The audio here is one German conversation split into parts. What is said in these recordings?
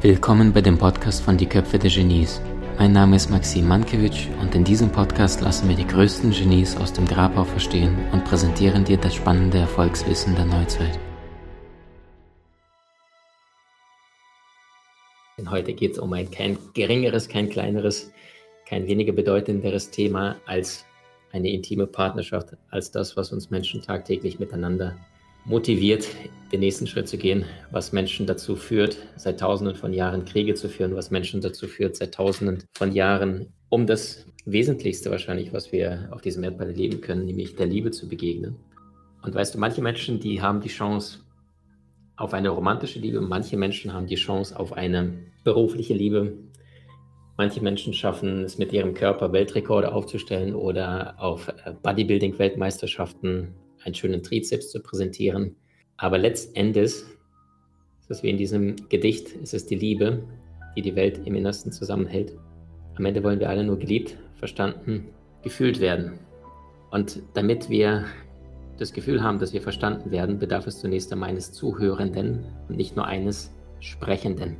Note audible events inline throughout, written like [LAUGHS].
Willkommen bei dem Podcast von Die Köpfe der Genies. Mein Name ist Maxim Mankewitsch und in diesem Podcast lassen wir die größten Genies aus dem Grabau verstehen und präsentieren dir das spannende Erfolgswissen der Neuzeit. Denn heute geht es um ein kein geringeres, kein kleineres, kein weniger bedeutenderes Thema als eine intime Partnerschaft, als das, was uns Menschen tagtäglich miteinander motiviert, den nächsten Schritt zu gehen, was Menschen dazu führt, seit Tausenden von Jahren Kriege zu führen, was Menschen dazu führt, seit Tausenden von Jahren, um das Wesentlichste wahrscheinlich, was wir auf diesem Erdball erleben können, nämlich der Liebe zu begegnen. Und weißt du, manche Menschen, die haben die Chance auf eine romantische Liebe, manche Menschen haben die Chance auf eine berufliche Liebe, Manche Menschen schaffen es mit ihrem Körper Weltrekorde aufzustellen oder auf äh, Bodybuilding-Weltmeisterschaften einen schönen Trizeps zu präsentieren. Aber letztendlich ist es wie in diesem Gedicht, ist es die Liebe, die die Welt im Innersten zusammenhält. Am Ende wollen wir alle nur geliebt, verstanden, gefühlt werden. Und damit wir das Gefühl haben, dass wir verstanden werden, bedarf es zunächst einmal eines Zuhörenden und nicht nur eines Sprechenden.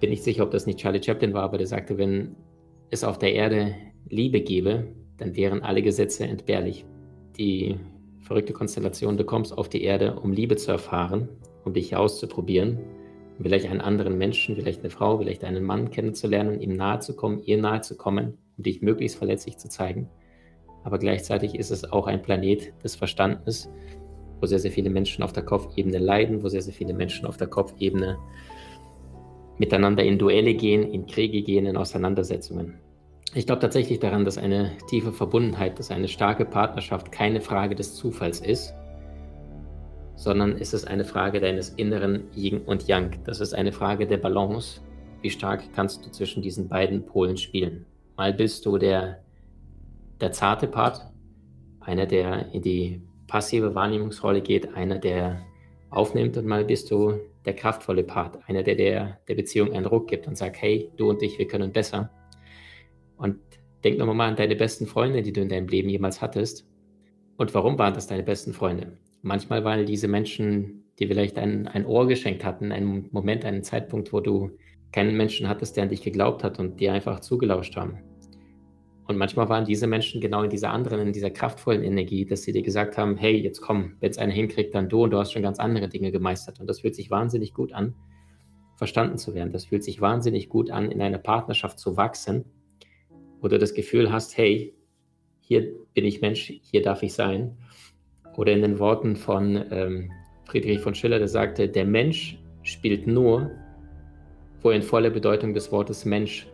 Bin nicht sicher, ob das nicht Charlie Chaplin war, aber der sagte, wenn es auf der Erde Liebe gäbe, dann wären alle Gesetze entbehrlich. Die verrückte Konstellation, du kommst auf die Erde, um Liebe zu erfahren, um dich auszuprobieren, um vielleicht einen anderen Menschen, vielleicht eine Frau, vielleicht einen Mann kennenzulernen, ihm nahe zu kommen, ihr nahe zu kommen, um dich möglichst verletzlich zu zeigen. Aber gleichzeitig ist es auch ein Planet des Verstandes, wo sehr, sehr viele Menschen auf der Kopfebene leiden, wo sehr, sehr viele Menschen auf der Kopfebene miteinander in Duelle gehen, in Kriege gehen, in Auseinandersetzungen. Ich glaube tatsächlich daran, dass eine tiefe Verbundenheit, dass eine starke Partnerschaft keine Frage des Zufalls ist, sondern es ist eine Frage deines inneren Yin und Yang. Das ist eine Frage der Balance. Wie stark kannst du zwischen diesen beiden Polen spielen? Mal bist du der, der zarte Part, einer, der in die passive Wahrnehmungsrolle geht, einer, der aufnimmt und mal bist du der kraftvolle Part, einer, der der, der Beziehung einen Ruck gibt und sagt, hey, du und ich, wir können besser. Und denk nochmal mal an deine besten Freunde, die du in deinem Leben jemals hattest. Und warum waren das deine besten Freunde? Manchmal waren diese Menschen, die vielleicht ein, ein Ohr geschenkt hatten, einen Moment, einen Zeitpunkt, wo du keinen Menschen hattest, der an dich geglaubt hat und dir einfach zugelauscht haben. Und manchmal waren diese Menschen genau in dieser anderen, in dieser kraftvollen Energie, dass sie dir gesagt haben, hey, jetzt komm, wenn es einer hinkriegt, dann du und du hast schon ganz andere Dinge gemeistert. Und das fühlt sich wahnsinnig gut an, verstanden zu werden. Das fühlt sich wahnsinnig gut an, in einer Partnerschaft zu wachsen wo du das Gefühl hast, hey, hier bin ich Mensch, hier darf ich sein. Oder in den Worten von ähm, Friedrich von Schiller, der sagte, der Mensch spielt nur, wo er in voller Bedeutung des Wortes Mensch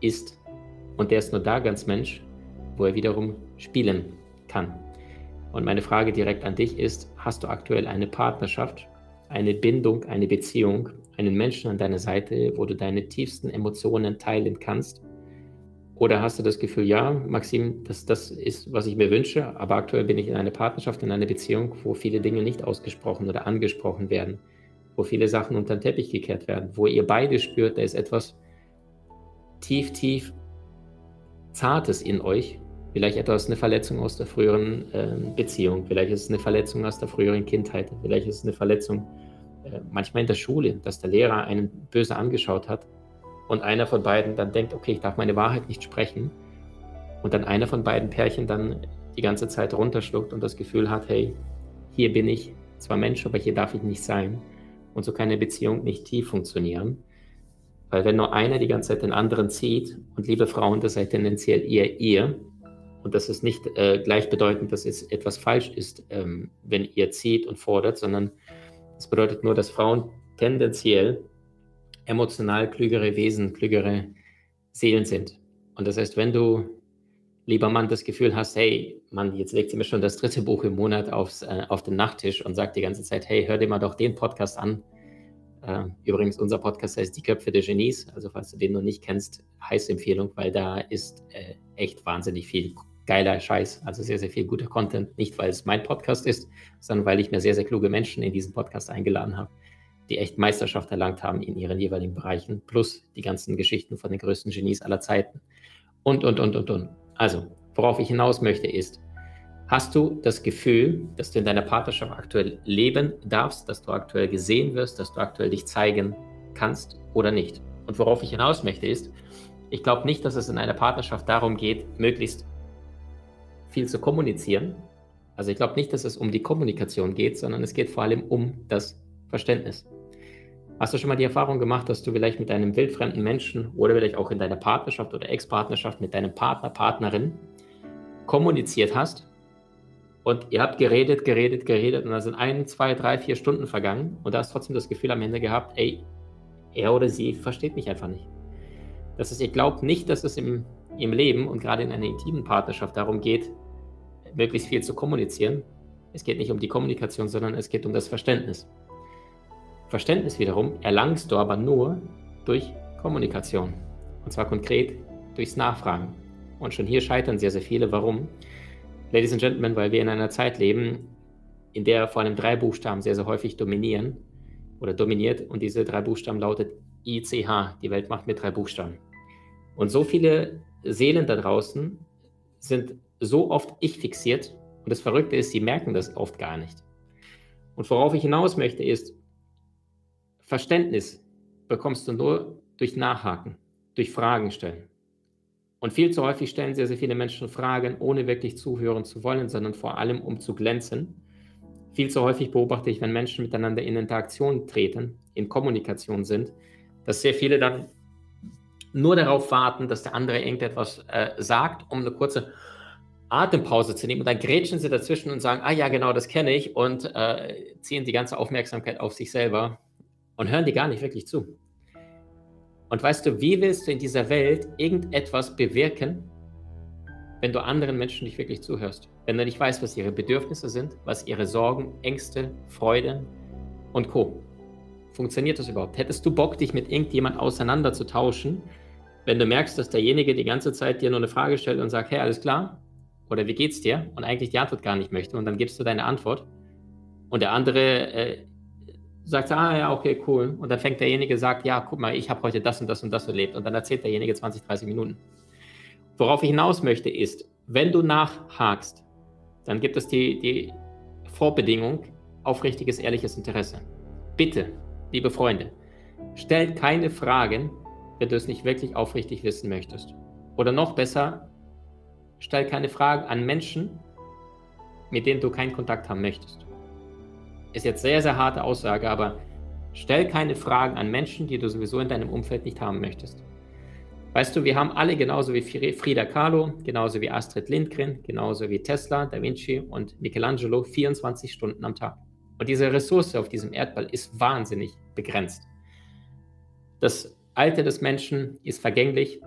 ist. Und der ist nur da ganz Mensch, wo er wiederum spielen kann. Und meine Frage direkt an dich ist, hast du aktuell eine Partnerschaft, eine Bindung, eine Beziehung, einen Menschen an deiner Seite, wo du deine tiefsten Emotionen teilen kannst oder hast du das Gefühl, ja, Maxim, das, das ist, was ich mir wünsche, aber aktuell bin ich in einer Partnerschaft, in einer Beziehung, wo viele Dinge nicht ausgesprochen oder angesprochen werden, wo viele Sachen unter den Teppich gekehrt werden, wo ihr beide spürt, da ist etwas tief, tief Zartes in euch. Vielleicht etwas, eine Verletzung aus der früheren äh, Beziehung, vielleicht ist es eine Verletzung aus der früheren Kindheit, vielleicht ist es eine Verletzung äh, manchmal in der Schule, dass der Lehrer einen böse angeschaut hat und einer von beiden dann denkt, okay, ich darf meine Wahrheit nicht sprechen. Und dann einer von beiden Pärchen dann die ganze Zeit runterschluckt und das Gefühl hat, hey, hier bin ich. Zwar Mensch, aber hier darf ich nicht sein. Und so kann eine Beziehung nicht tief funktionieren. Weil wenn nur einer die ganze Zeit den anderen zieht, und liebe Frauen, das seid tendenziell eher ihr, und das ist nicht äh, gleichbedeutend, dass es etwas falsch ist, ähm, wenn ihr zieht und fordert, sondern es bedeutet nur, dass Frauen tendenziell emotional klügere Wesen, klügere Seelen sind. Und das heißt, wenn du, lieber Mann, das Gefühl hast, hey, Mann, jetzt legt sie mir schon das dritte Buch im Monat aufs, äh, auf den Nachttisch und sagt die ganze Zeit, hey, hör dir mal doch den Podcast an. Äh, übrigens, unser Podcast heißt Die Köpfe der Genies. Also, falls du den noch nicht kennst, heiße Empfehlung, weil da ist äh, echt wahnsinnig viel geiler Scheiß, also sehr, sehr viel guter Content. Nicht, weil es mein Podcast ist, sondern weil ich mir sehr, sehr kluge Menschen in diesen Podcast eingeladen habe die echt Meisterschaft erlangt haben in ihren jeweiligen Bereichen, plus die ganzen Geschichten von den größten Genies aller Zeiten. Und, und, und, und, und. Also, worauf ich hinaus möchte, ist, Hast du das Gefühl, dass du in deiner Partnerschaft aktuell leben darfst, dass du aktuell gesehen wirst, dass du aktuell dich zeigen kannst oder nicht? Und worauf ich hinaus möchte ist, ich glaube nicht, dass es in einer Partnerschaft darum geht, möglichst viel zu kommunizieren. Also ich glaube nicht, dass es um die Kommunikation geht, sondern es geht vor allem um das Verständnis. Hast du schon mal die Erfahrung gemacht, dass du vielleicht mit einem wildfremden Menschen oder vielleicht auch in deiner Partnerschaft oder Ex-Partnerschaft mit deinem Partner, Partnerin kommuniziert hast und ihr habt geredet, geredet, geredet und da sind ein, zwei, drei, vier Stunden vergangen und da hast trotzdem das Gefühl am Ende gehabt, ey, er oder sie versteht mich einfach nicht. Das ist, ich glaube nicht, dass es im, im Leben und gerade in einer intimen Partnerschaft darum geht, möglichst viel zu kommunizieren. Es geht nicht um die Kommunikation, sondern es geht um das Verständnis. Verständnis wiederum erlangst du aber nur durch Kommunikation. Und zwar konkret durchs Nachfragen. Und schon hier scheitern sehr, sehr viele. Warum? Ladies and Gentlemen, weil wir in einer Zeit leben, in der vor allem drei Buchstaben sehr, sehr häufig dominieren oder dominiert. Und diese drei Buchstaben lautet ICH. Die Welt macht mit drei Buchstaben. Und so viele Seelen da draußen sind so oft ich fixiert. Und das Verrückte ist, sie merken das oft gar nicht. Und worauf ich hinaus möchte, ist, Verständnis bekommst du nur durch Nachhaken, durch Fragen stellen. Und viel zu häufig stellen sehr, sehr viele Menschen Fragen, ohne wirklich zuhören zu wollen, sondern vor allem, um zu glänzen. Viel zu häufig beobachte ich, wenn Menschen miteinander in Interaktion treten, in Kommunikation sind, dass sehr viele dann nur darauf warten, dass der andere irgendetwas äh, sagt, um eine kurze Atempause zu nehmen. Und dann grätschen sie dazwischen und sagen, ah ja, genau, das kenne ich und äh, ziehen die ganze Aufmerksamkeit auf sich selber und hören dir gar nicht wirklich zu. Und weißt du, wie willst du in dieser Welt irgendetwas bewirken, wenn du anderen Menschen nicht wirklich zuhörst? Wenn du nicht weißt, was ihre Bedürfnisse sind, was ihre Sorgen, Ängste, Freude und Co. Funktioniert das überhaupt? Hättest du Bock, dich mit irgendjemand auseinanderzutauschen, wenn du merkst, dass derjenige die ganze Zeit dir nur eine Frage stellt und sagt, hey, alles klar? Oder wie geht's dir? Und eigentlich die Antwort gar nicht möchte und dann gibst du deine Antwort und der andere äh, sagt, ah ja, okay, cool. Und dann fängt derjenige, sagt, ja, guck mal, ich habe heute das und das und das erlebt. Und dann erzählt derjenige 20, 30 Minuten. Worauf ich hinaus möchte, ist, wenn du nachhakst, dann gibt es die, die Vorbedingung aufrichtiges, ehrliches Interesse. Bitte, liebe Freunde, stellt keine Fragen, wenn du es nicht wirklich aufrichtig wissen möchtest. Oder noch besser, stell keine Fragen an Menschen, mit denen du keinen Kontakt haben möchtest. Ist jetzt sehr, sehr harte Aussage, aber stell keine Fragen an Menschen, die du sowieso in deinem Umfeld nicht haben möchtest. Weißt du, wir haben alle genauso wie Frida Kahlo, genauso wie Astrid Lindgren, genauso wie Tesla, Da Vinci und Michelangelo 24 Stunden am Tag. Und diese Ressource auf diesem Erdball ist wahnsinnig begrenzt. Das Alter des Menschen ist vergänglich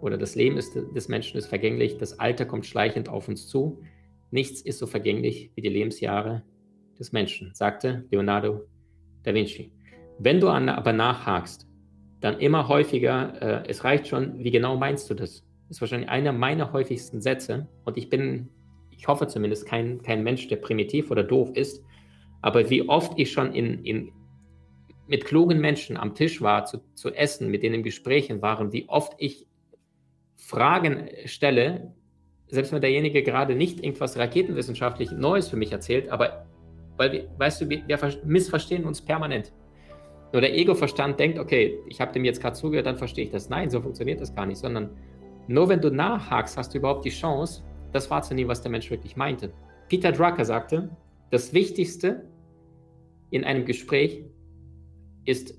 oder das Leben ist, des Menschen ist vergänglich. Das Alter kommt schleichend auf uns zu. Nichts ist so vergänglich wie die Lebensjahre des Menschen, sagte Leonardo da Vinci. Wenn du aber nachhakst, dann immer häufiger, äh, es reicht schon, wie genau meinst du das? Das ist wahrscheinlich einer meiner häufigsten Sätze und ich bin, ich hoffe zumindest, kein, kein Mensch, der primitiv oder doof ist, aber wie oft ich schon in, in, mit klugen Menschen am Tisch war, zu, zu essen, mit denen Gesprächen waren, wie oft ich Fragen stelle, selbst wenn derjenige gerade nicht irgendwas raketenwissenschaftlich Neues für mich erzählt, aber weil, wir, weißt du, wir, wir missverstehen uns permanent. Nur der Ego-Verstand denkt, okay, ich habe dem jetzt gerade zugehört, dann verstehe ich das. Nein, so funktioniert das gar nicht, sondern nur wenn du nachhakst, hast du überhaupt die Chance, das wahrzunehmen, was der Mensch wirklich meinte. Peter Drucker sagte, das Wichtigste in einem Gespräch ist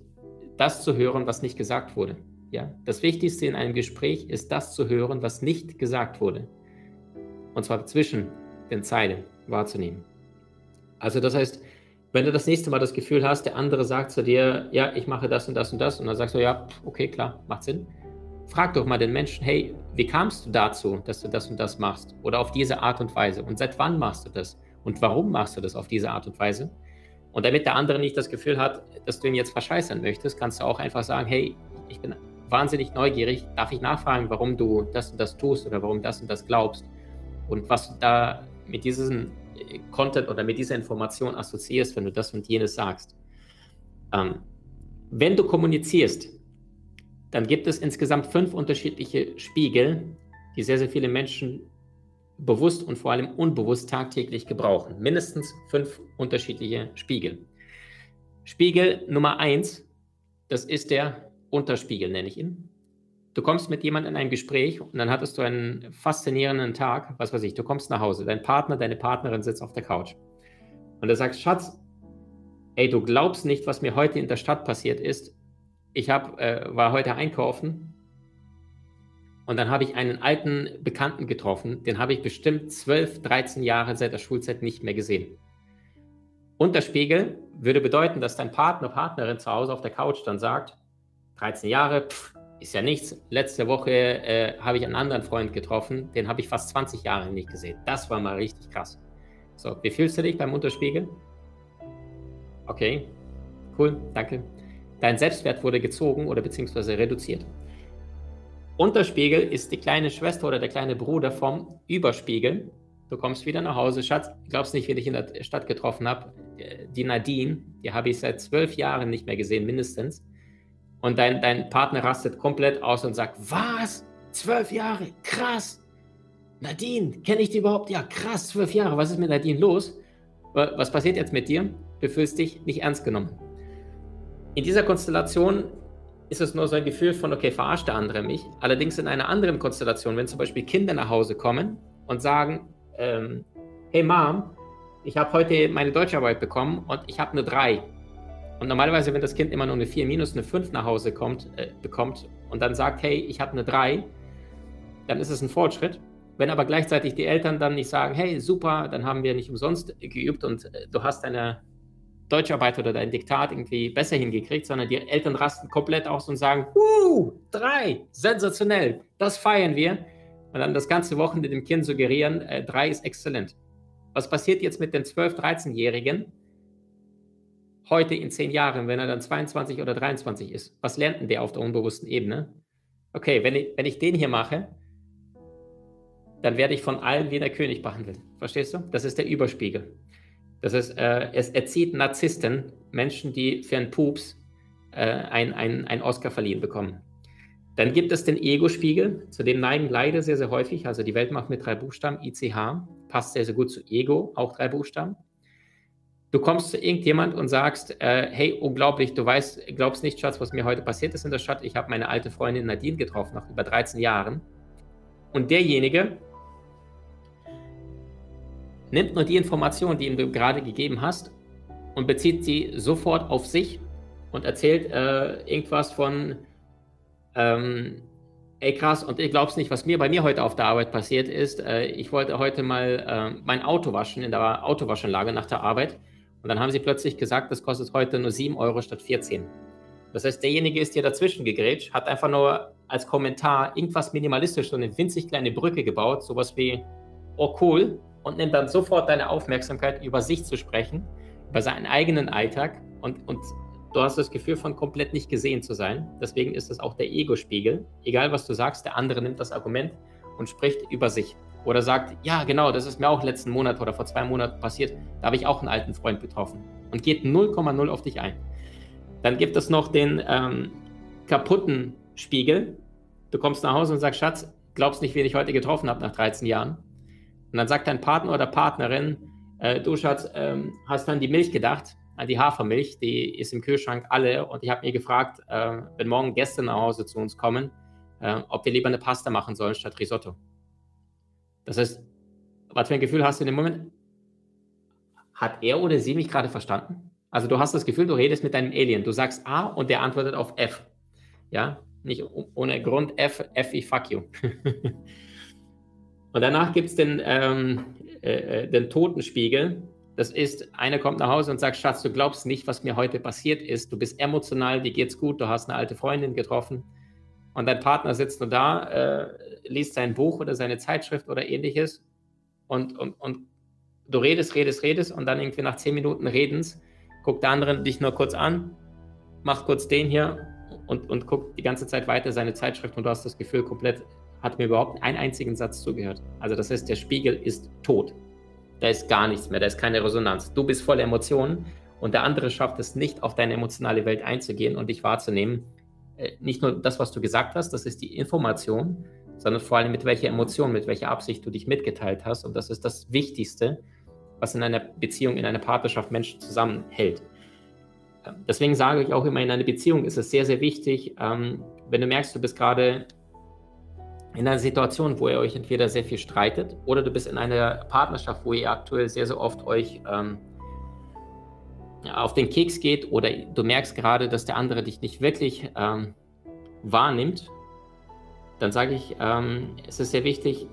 das zu hören, was nicht gesagt wurde. Ja? Das Wichtigste in einem Gespräch ist das zu hören, was nicht gesagt wurde. Und zwar zwischen den Zeilen wahrzunehmen. Also das heißt, wenn du das nächste Mal das Gefühl hast, der andere sagt zu dir, ja, ich mache das und das und das, und dann sagst du, ja, okay, klar, macht Sinn. Frag doch mal den Menschen, hey, wie kamst du dazu, dass du das und das machst? Oder auf diese Art und Weise? Und seit wann machst du das? Und warum machst du das auf diese Art und Weise? Und damit der andere nicht das Gefühl hat, dass du ihn jetzt verscheißern möchtest, kannst du auch einfach sagen, hey, ich bin wahnsinnig neugierig, darf ich nachfragen, warum du das und das tust oder warum das und das glaubst? Und was du da mit diesen Content oder mit dieser Information assoziierst, wenn du das und jenes sagst. Ähm, wenn du kommunizierst, dann gibt es insgesamt fünf unterschiedliche Spiegel, die sehr, sehr viele Menschen bewusst und vor allem unbewusst tagtäglich gebrauchen. Mindestens fünf unterschiedliche Spiegel. Spiegel Nummer eins, das ist der Unterspiegel, nenne ich ihn. Du kommst mit jemandem in ein Gespräch und dann hattest du einen faszinierenden Tag, was weiß ich, du kommst nach Hause, dein Partner, deine Partnerin sitzt auf der Couch und du sagst, Schatz, ey, du glaubst nicht, was mir heute in der Stadt passiert ist. Ich hab, äh, war heute einkaufen und dann habe ich einen alten Bekannten getroffen, den habe ich bestimmt 12, 13 Jahre seit der Schulzeit nicht mehr gesehen. Unterspiegel würde bedeuten, dass dein Partner, Partnerin zu Hause auf der Couch dann sagt, 13 Jahre, pff, ist ja nichts. Letzte Woche äh, habe ich einen anderen Freund getroffen, den habe ich fast 20 Jahre nicht gesehen. Das war mal richtig krass. So, wie fühlst du dich beim Unterspiegel? Okay, cool, danke. Dein Selbstwert wurde gezogen oder beziehungsweise reduziert. Unterspiegel ist die kleine Schwester oder der kleine Bruder vom Überspiegel. Du kommst wieder nach Hause, Schatz, glaubst nicht, wie ich in der Stadt getroffen habe. Die Nadine, die habe ich seit zwölf Jahren nicht mehr gesehen, mindestens und dein, dein Partner rastet komplett aus und sagt, was? Zwölf Jahre? Krass. Nadine, kenne ich die überhaupt? Ja, krass, zwölf Jahre. Was ist mit Nadine los? Was passiert jetzt mit dir? Du fühlst dich nicht ernst genommen. In dieser Konstellation ist es nur so ein Gefühl von, okay, verarscht der andere mich. Allerdings in einer anderen Konstellation, wenn zum Beispiel Kinder nach Hause kommen und sagen, ähm, hey Mom, ich habe heute meine Deutscharbeit bekommen und ich habe eine 3. Und normalerweise, wenn das Kind immer nur eine 4 minus eine 5 nach Hause kommt, äh, bekommt und dann sagt, hey, ich habe eine 3, dann ist es ein Fortschritt. Wenn aber gleichzeitig die Eltern dann nicht sagen, hey, super, dann haben wir nicht umsonst geübt und äh, du hast deine Deutscharbeit oder dein Diktat irgendwie besser hingekriegt, sondern die Eltern rasten komplett aus und sagen, uh, drei, sensationell, das feiern wir. Und dann das ganze Wochenende dem Kind suggerieren, äh, ist exzellent. Was passiert jetzt mit den 12-, 13-Jährigen, heute in zehn Jahren, wenn er dann 22 oder 23 ist? Was lernt denn der auf der unbewussten Ebene? Okay, wenn ich, wenn ich den hier mache, dann werde ich von allen wie der König behandelt. Verstehst du? Das ist der Überspiegel. Das ist, äh, es erzieht Narzissten, Menschen, die für einen Pups äh, ein, ein, ein Oscar verliehen bekommen. Dann gibt es den Ego-Spiegel, zu dem neigen leider sehr, sehr häufig, also die Welt macht mit drei Buchstaben, ICH, passt sehr, sehr gut zu Ego, auch drei Buchstaben. Du kommst zu irgendjemand und sagst, äh, hey, unglaublich, du weißt, glaubst nicht, Schatz, was mir heute passiert ist in der Stadt. Ich habe meine alte Freundin Nadine getroffen, nach über 13 Jahren. Und derjenige nimmt nur die Information, die ihm du gerade gegeben hast, und bezieht sie sofort auf sich und erzählt äh, irgendwas von, ähm, ey krass, und ich glaub's nicht, was mir bei mir heute auf der Arbeit passiert ist. Äh, ich wollte heute mal äh, mein Auto waschen in der Autowaschanlage nach der Arbeit. Und dann haben sie plötzlich gesagt, das kostet heute nur 7 Euro statt 14. Das heißt, derjenige ist hier dazwischen gegrätscht, hat einfach nur als Kommentar irgendwas minimalistisch, so eine winzig kleine Brücke gebaut, sowas wie, oh cool, und nimmt dann sofort deine Aufmerksamkeit, über sich zu sprechen, über seinen eigenen Alltag und, und du hast das Gefühl von komplett nicht gesehen zu sein. Deswegen ist das auch der Ego-Spiegel. Egal was du sagst, der andere nimmt das Argument und spricht über sich. Oder sagt, ja, genau, das ist mir auch letzten Monat oder vor zwei Monaten passiert. Da habe ich auch einen alten Freund betroffen. Und geht 0,0 auf dich ein. Dann gibt es noch den ähm, kaputten Spiegel. Du kommst nach Hause und sagst, Schatz, glaubst nicht, wen ich heute getroffen habe nach 13 Jahren. Und dann sagt dein Partner oder Partnerin, äh, du Schatz, ähm, hast du an die Milch gedacht, an die Hafermilch, die ist im Kühlschrank alle. Und ich habe mir gefragt, äh, wenn morgen Gäste nach Hause zu uns kommen, äh, ob wir lieber eine Pasta machen sollen statt Risotto. Das heißt, was für ein Gefühl hast du in dem Moment? Hat er oder sie mich gerade verstanden? Also du hast das Gefühl, du redest mit deinem Alien. Du sagst A und der antwortet auf F. Ja, nicht ohne Grund F, F wie fuck you. [LAUGHS] und danach gibt es den, ähm, äh, äh, den Totenspiegel. Das ist, einer kommt nach Hause und sagt, Schatz, du glaubst nicht, was mir heute passiert ist. Du bist emotional, dir geht's gut, du hast eine alte Freundin getroffen und dein Partner sitzt nur da, äh, liest sein Buch oder seine Zeitschrift oder ähnliches und, und, und du redest, redest, redest und dann irgendwie nach zehn Minuten Redens guckt der andere dich nur kurz an, macht kurz den hier und, und guckt die ganze Zeit weiter seine Zeitschrift und du hast das Gefühl, komplett hat mir überhaupt einen einzigen Satz zugehört. Also das heißt, der Spiegel ist tot. Da ist gar nichts mehr, da ist keine Resonanz. Du bist voller Emotionen und der andere schafft es nicht, auf deine emotionale Welt einzugehen und dich wahrzunehmen nicht nur das, was du gesagt hast, das ist die Information, sondern vor allem mit welcher Emotion, mit welcher Absicht du dich mitgeteilt hast. Und das ist das Wichtigste, was in einer Beziehung, in einer Partnerschaft Menschen zusammenhält. Deswegen sage ich auch immer, in einer Beziehung ist es sehr, sehr wichtig, ähm, wenn du merkst, du bist gerade in einer Situation, wo ihr euch entweder sehr viel streitet oder du bist in einer Partnerschaft, wo ihr aktuell sehr, sehr oft euch ähm, auf den Keks geht oder du merkst gerade, dass der andere dich nicht wirklich ähm, wahrnimmt, dann sage ich, ähm, es ist sehr wichtig,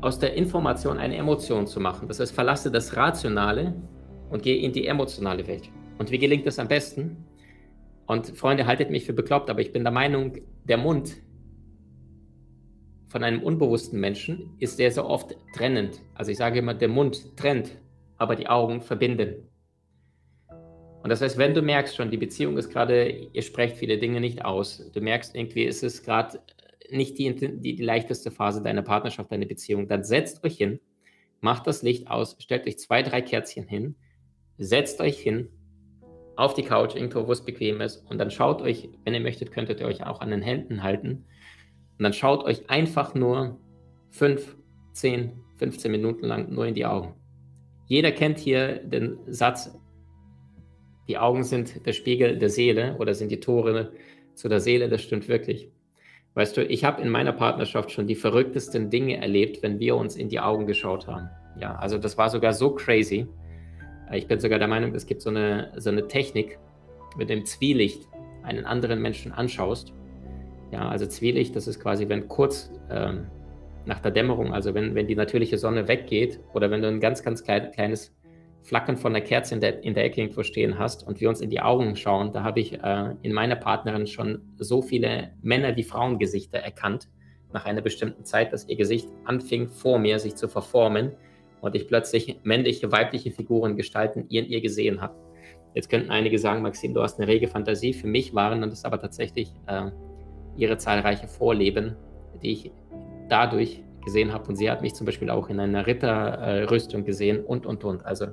aus der Information eine Emotion zu machen. Das heißt, verlasse das Rationale und gehe in die emotionale Welt. Und wie gelingt das am besten? Und Freunde, haltet mich für bekloppt, aber ich bin der Meinung, der Mund von einem unbewussten Menschen ist sehr, sehr oft trennend. Also ich sage immer, der Mund trennt, aber die Augen verbinden. Und das heißt, wenn du merkst schon, die Beziehung ist gerade, ihr sprecht viele Dinge nicht aus, du merkst irgendwie, ist es gerade nicht die, die, die leichteste Phase deiner Partnerschaft, deiner Beziehung, dann setzt euch hin, macht das Licht aus, stellt euch zwei, drei Kerzchen hin, setzt euch hin auf die Couch, irgendwo, wo es bequem ist. Und dann schaut euch, wenn ihr möchtet, könntet ihr euch auch an den Händen halten. Und dann schaut euch einfach nur 5, 10, 15 Minuten lang nur in die Augen. Jeder kennt hier den Satz, die Augen sind der Spiegel der Seele oder sind die Tore zu der Seele. Das stimmt wirklich. Weißt du, ich habe in meiner Partnerschaft schon die verrücktesten Dinge erlebt, wenn wir uns in die Augen geschaut haben. Ja, also das war sogar so crazy. Ich bin sogar der Meinung, es gibt so eine, so eine Technik, mit dem Zwielicht einen anderen Menschen anschaust. Ja, also Zwielicht, das ist quasi, wenn kurz ähm, nach der Dämmerung, also wenn, wenn die natürliche Sonne weggeht oder wenn du ein ganz, ganz klein, kleines Flackern von der Kerze in der, in der Ecke irgendwo stehen hast und wir uns in die Augen schauen, da habe ich äh, in meiner Partnerin schon so viele Männer- wie Frauengesichter erkannt nach einer bestimmten Zeit, dass ihr Gesicht anfing vor mir sich zu verformen und ich plötzlich männliche, weibliche Figuren, Gestalten in ihr gesehen habe. Jetzt könnten einige sagen, Maxim, du hast eine rege Fantasie. Für mich waren das aber tatsächlich äh, ihre zahlreiche Vorleben, die ich dadurch gesehen habe. Und sie hat mich zum Beispiel auch in einer Ritterrüstung äh, gesehen und, und, und. Also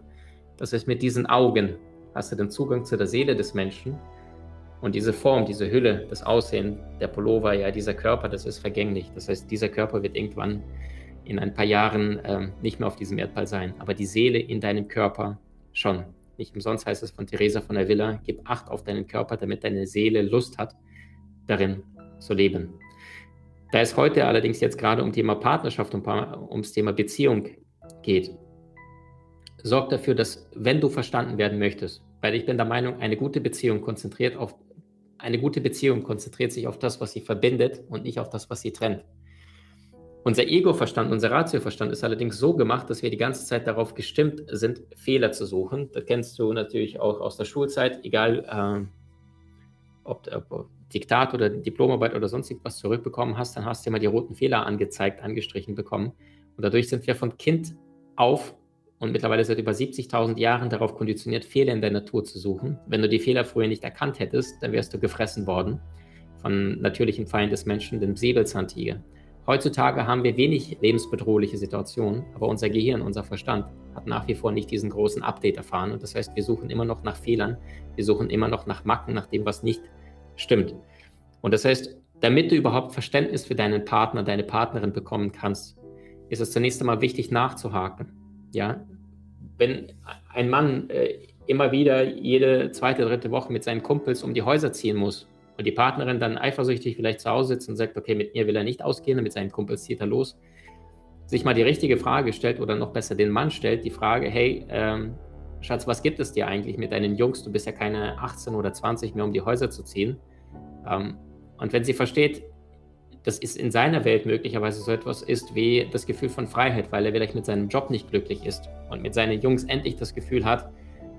das ist mit diesen Augen hast du den Zugang zu der Seele des Menschen. Und diese Form, diese Hülle, das Aussehen, der Pullover, ja, dieser Körper, das ist vergänglich. Das heißt, dieser Körper wird irgendwann in ein paar Jahren ähm, nicht mehr auf diesem Erdball sein, aber die Seele in deinem Körper schon. Nicht umsonst heißt es von Theresa von der Villa, gib Acht auf deinen Körper, damit deine Seele Lust hat, darin zu leben. Da es heute allerdings jetzt gerade um Thema Partnerschaft und ums Thema Beziehung geht, sorg dafür, dass, wenn du verstanden werden möchtest, weil ich bin der Meinung, eine gute Beziehung konzentriert auf eine gute Beziehung konzentriert sich auf das, was sie verbindet und nicht auf das, was sie trennt. Unser Ego-Verstand, unser Ratio-Verstand ist allerdings so gemacht, dass wir die ganze Zeit darauf gestimmt sind, Fehler zu suchen. Das kennst du natürlich auch aus der Schulzeit, egal äh, ob, ob Diktat oder Diplomarbeit oder sonst irgendwas zurückbekommen hast, dann hast du immer die roten Fehler angezeigt, angestrichen bekommen. Und dadurch sind wir von Kind auf und mittlerweile seit über 70.000 Jahren darauf konditioniert, Fehler in der Natur zu suchen. Wenn du die Fehler früher nicht erkannt hättest, dann wärst du gefressen worden von natürlichen Feind des Menschen, dem Säbelzahntiger. Heutzutage haben wir wenig lebensbedrohliche Situationen, aber unser Gehirn, unser Verstand hat nach wie vor nicht diesen großen Update erfahren. Und das heißt, wir suchen immer noch nach Fehlern, wir suchen immer noch nach Macken, nach dem, was nicht stimmt. Und das heißt, damit du überhaupt Verständnis für deinen Partner, deine Partnerin bekommen kannst, ist es zunächst einmal wichtig nachzuhaken. Ja, wenn ein Mann äh, immer wieder jede zweite, dritte Woche mit seinen Kumpels um die Häuser ziehen muss und die Partnerin dann eifersüchtig vielleicht zu Hause sitzt und sagt, okay, mit mir will er nicht ausgehen, mit seinen Kumpels zieht er los, sich mal die richtige Frage stellt oder noch besser den Mann stellt, die Frage, hey, ähm, Schatz, was gibt es dir eigentlich mit deinen Jungs? Du bist ja keine 18 oder 20 mehr, um die Häuser zu ziehen. Ähm, und wenn sie versteht, das ist in seiner Welt möglicherweise so etwas ist wie das Gefühl von Freiheit, weil er vielleicht mit seinem Job nicht glücklich ist und mit seinen Jungs endlich das Gefühl hat,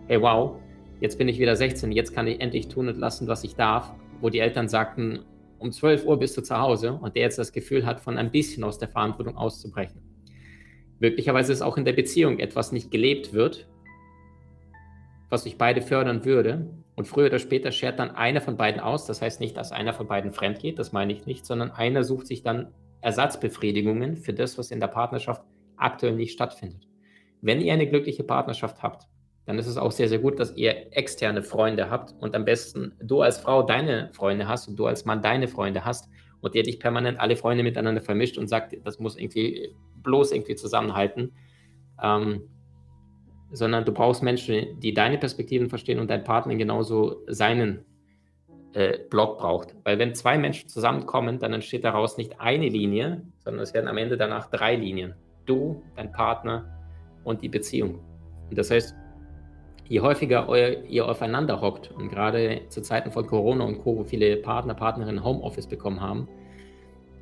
hey wow, jetzt bin ich wieder 16, jetzt kann ich endlich tun und lassen, was ich darf wo die Eltern sagten, um 12 Uhr bist du zu Hause und der jetzt das Gefühl hat, von ein bisschen aus der Verantwortung auszubrechen. Möglicherweise ist auch in der Beziehung etwas nicht gelebt wird, was sich beide fördern würde. Und früher oder später schert dann einer von beiden aus. Das heißt nicht, dass einer von beiden fremd geht, das meine ich nicht, sondern einer sucht sich dann Ersatzbefriedigungen für das, was in der Partnerschaft aktuell nicht stattfindet. Wenn ihr eine glückliche Partnerschaft habt, dann ist es auch sehr, sehr gut, dass ihr externe Freunde habt und am besten du als Frau deine Freunde hast und du als Mann deine Freunde hast und der dich permanent alle Freunde miteinander vermischt und sagt, das muss irgendwie bloß irgendwie zusammenhalten. Ähm, sondern du brauchst Menschen, die deine Perspektiven verstehen und dein Partner genauso seinen äh, Block braucht. Weil wenn zwei Menschen zusammenkommen, dann entsteht daraus nicht eine Linie, sondern es werden am Ende danach drei Linien. Du, dein Partner und die Beziehung. Und das heißt, je häufiger euer, ihr aufeinander hockt und gerade zu Zeiten von Corona und Co., wo viele Partner, Partnerinnen Homeoffice bekommen haben,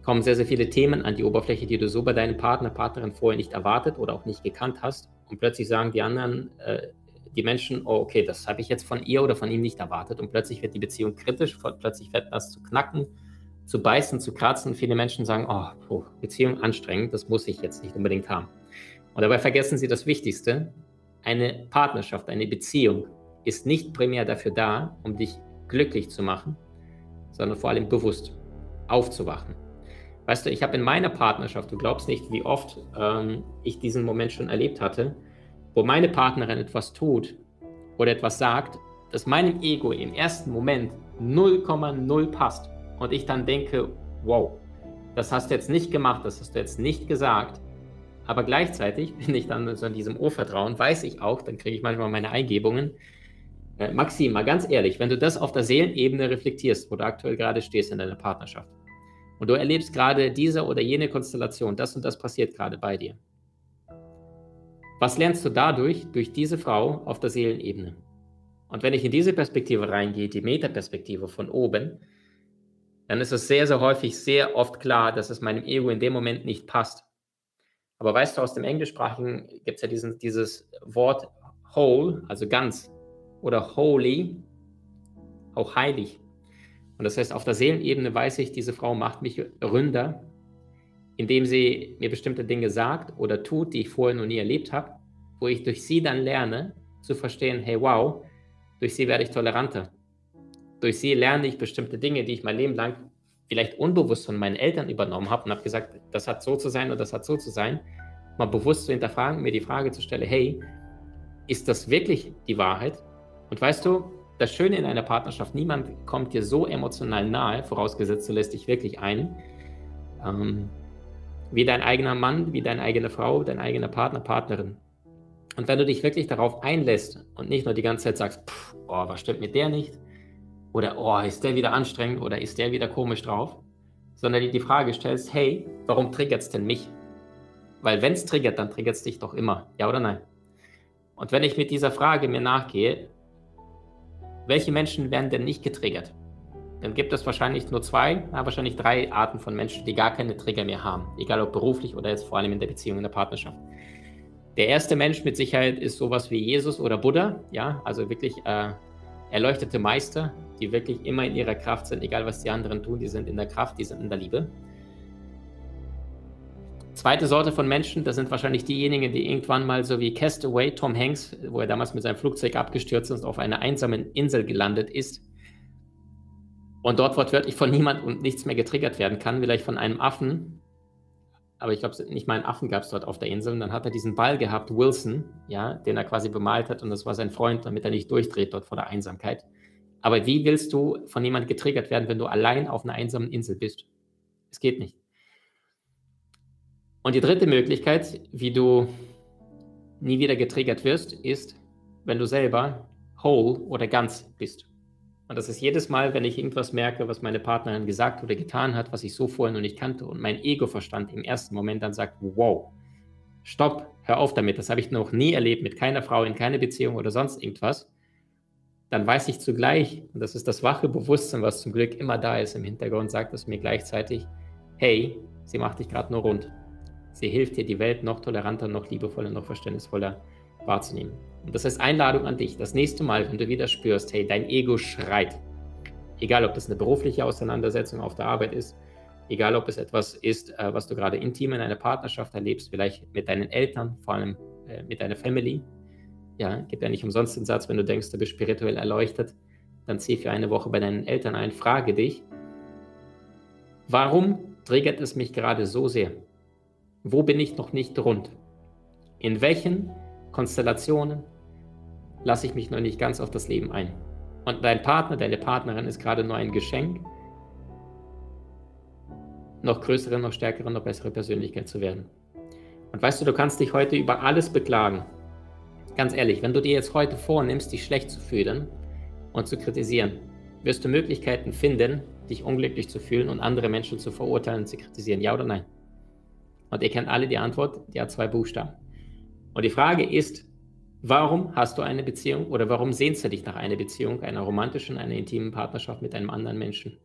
kommen sehr, sehr viele Themen an die Oberfläche, die du so bei deinem Partner, Partnerin vorher nicht erwartet oder auch nicht gekannt hast. Und plötzlich sagen die anderen, äh, die Menschen, oh, okay, das habe ich jetzt von ihr oder von ihm nicht erwartet. Und plötzlich wird die Beziehung kritisch, plötzlich wird das zu knacken, zu beißen, zu kratzen. Viele Menschen sagen, oh, oh, Beziehung anstrengend, das muss ich jetzt nicht unbedingt haben. Und dabei vergessen sie das Wichtigste. Eine Partnerschaft, eine Beziehung ist nicht primär dafür da, um dich glücklich zu machen, sondern vor allem bewusst aufzuwachen. Weißt du, ich habe in meiner Partnerschaft, du glaubst nicht, wie oft ähm, ich diesen Moment schon erlebt hatte, wo meine Partnerin etwas tut oder etwas sagt, das meinem Ego im ersten Moment 0,0 passt und ich dann denke, wow, das hast du jetzt nicht gemacht, das hast du jetzt nicht gesagt, aber gleichzeitig bin ich dann so in diesem Urvertrauen, weiß ich auch, dann kriege ich manchmal meine Eingebungen. Äh, Maxim, mal ganz ehrlich, wenn du das auf der Seelenebene reflektierst, wo du aktuell gerade stehst in deiner Partnerschaft, und du erlebst gerade diese oder jene Konstellation, das und das passiert gerade bei dir, was lernst du dadurch, durch diese Frau auf der Seelenebene? Und wenn ich in diese Perspektive reingehe, die Metaperspektive von oben, dann ist es sehr, sehr häufig, sehr oft klar, dass es meinem Ego in dem Moment nicht passt. Aber weißt du, aus dem Englischsprachigen gibt es ja diesen, dieses Wort whole, also ganz, oder holy, auch heilig. Und das heißt, auf der Seelenebene weiß ich, diese Frau macht mich ründer, indem sie mir bestimmte Dinge sagt oder tut, die ich vorher noch nie erlebt habe, wo ich durch sie dann lerne zu verstehen, hey wow, durch sie werde ich toleranter. Durch sie lerne ich bestimmte Dinge, die ich mein Leben lang vielleicht unbewusst von meinen Eltern übernommen habe und habe gesagt, das hat so zu sein oder das hat so zu sein, mal bewusst zu hinterfragen, mir die Frage zu stellen, hey, ist das wirklich die Wahrheit? Und weißt du, das Schöne in einer Partnerschaft, niemand kommt dir so emotional nahe, vorausgesetzt du lässt dich wirklich ein, ähm, wie dein eigener Mann, wie deine eigene Frau, dein eigener Partner, Partnerin. Und wenn du dich wirklich darauf einlässt und nicht nur die ganze Zeit sagst, oh, was stimmt mit der nicht? Oder oh, ist der wieder anstrengend oder ist der wieder komisch drauf? Sondern die Frage stellst, hey, warum triggert es denn mich? Weil wenn es triggert, dann triggert es dich doch immer, ja oder nein? Und wenn ich mit dieser Frage mir nachgehe, welche Menschen werden denn nicht getriggert? dann gibt es wahrscheinlich nur zwei, na, wahrscheinlich drei Arten von Menschen, die gar keine Trigger mehr haben, egal ob beruflich oder jetzt vor allem in der Beziehung, in der Partnerschaft. Der erste Mensch mit Sicherheit ist sowas wie Jesus oder Buddha, ja, also wirklich äh, erleuchtete Meister, die wirklich immer in ihrer Kraft sind, egal was die anderen tun, die sind in der Kraft, die sind in der Liebe. Zweite Sorte von Menschen, das sind wahrscheinlich diejenigen, die irgendwann mal so wie Castaway, Tom Hanks, wo er damals mit seinem Flugzeug abgestürzt ist und auf einer einsamen Insel gelandet ist, und dort wortwörtlich von niemand und nichts mehr getriggert werden kann, vielleicht von einem Affen. Aber ich glaube, nicht mal einen Affen gab es dort auf der Insel. Und dann hat er diesen Ball gehabt, Wilson, ja, den er quasi bemalt hat. Und das war sein Freund, damit er nicht durchdreht dort vor der Einsamkeit. Aber wie willst du von jemandem getriggert werden, wenn du allein auf einer einsamen Insel bist? Es geht nicht. Und die dritte Möglichkeit, wie du nie wieder getriggert wirst, ist, wenn du selber whole oder ganz bist. Und das ist jedes Mal, wenn ich irgendwas merke, was meine Partnerin gesagt oder getan hat, was ich so vorher noch nicht kannte und mein Ego-Verstand im ersten Moment dann sagt, wow, stopp, hör auf damit, das habe ich noch nie erlebt mit keiner Frau, in keiner Beziehung oder sonst irgendwas, dann weiß ich zugleich, und das ist das wache Bewusstsein, was zum Glück immer da ist im Hintergrund, sagt es mir gleichzeitig, hey, sie macht dich gerade nur rund. Sie hilft dir, die Welt noch toleranter, noch liebevoller, noch verständnisvoller wahrzunehmen. Und das ist Einladung an dich. Das nächste Mal, wenn du wieder spürst, hey, dein Ego schreit, egal ob das eine berufliche Auseinandersetzung auf der Arbeit ist, egal ob es etwas ist, äh, was du gerade intim in einer Partnerschaft erlebst, vielleicht mit deinen Eltern, vor allem äh, mit deiner Family. Ja, gibt ja nicht umsonst den Satz, wenn du denkst, du bist spirituell erleuchtet, dann zieh für eine Woche bei deinen Eltern ein, frage dich, warum triggert es mich gerade so sehr? Wo bin ich noch nicht rund? In welchen Konstellationen lasse ich mich noch nicht ganz auf das Leben ein. Und dein Partner, deine Partnerin ist gerade nur ein Geschenk, noch größere, noch stärkere, noch bessere Persönlichkeit zu werden. Und weißt du, du kannst dich heute über alles beklagen. Ganz ehrlich, wenn du dir jetzt heute vornimmst, dich schlecht zu fühlen und zu kritisieren, wirst du Möglichkeiten finden, dich unglücklich zu fühlen und andere Menschen zu verurteilen und zu kritisieren. Ja oder nein? Und ihr kennt alle die Antwort, die hat zwei Buchstaben. Und die Frage ist, warum hast du eine Beziehung oder warum sehnst du dich nach einer Beziehung, einer romantischen, einer intimen Partnerschaft mit einem anderen Menschen?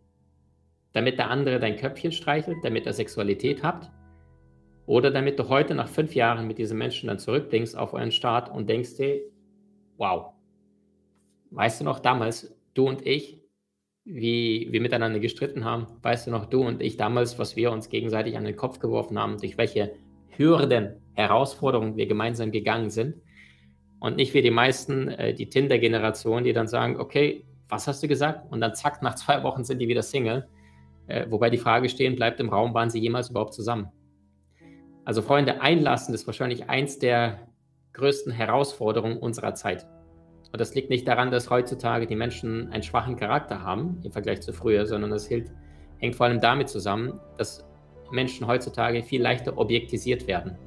Damit der andere dein Köpfchen streichelt, damit er Sexualität habt? Oder damit du heute nach fünf Jahren mit diesem Menschen dann zurückblickst auf euren Start und denkst dir, wow, weißt du noch damals, du und ich, wie wir miteinander gestritten haben. Weißt du noch, du und ich damals, was wir uns gegenseitig an den Kopf geworfen haben, durch welche Hürden, Herausforderungen wir gemeinsam gegangen sind. Und nicht wie die meisten, äh, die Tinder-Generation, die dann sagen, okay, was hast du gesagt? Und dann zack, nach zwei Wochen sind die wieder Single. Äh, wobei die Frage stehen bleibt im Raum, waren sie jemals überhaupt zusammen? Also Freunde, einlassen ist wahrscheinlich eins der größten Herausforderungen unserer Zeit. Und das liegt nicht daran, dass heutzutage die Menschen einen schwachen Charakter haben im Vergleich zu früher, sondern das hängt vor allem damit zusammen, dass Menschen heutzutage viel leichter objektisiert werden.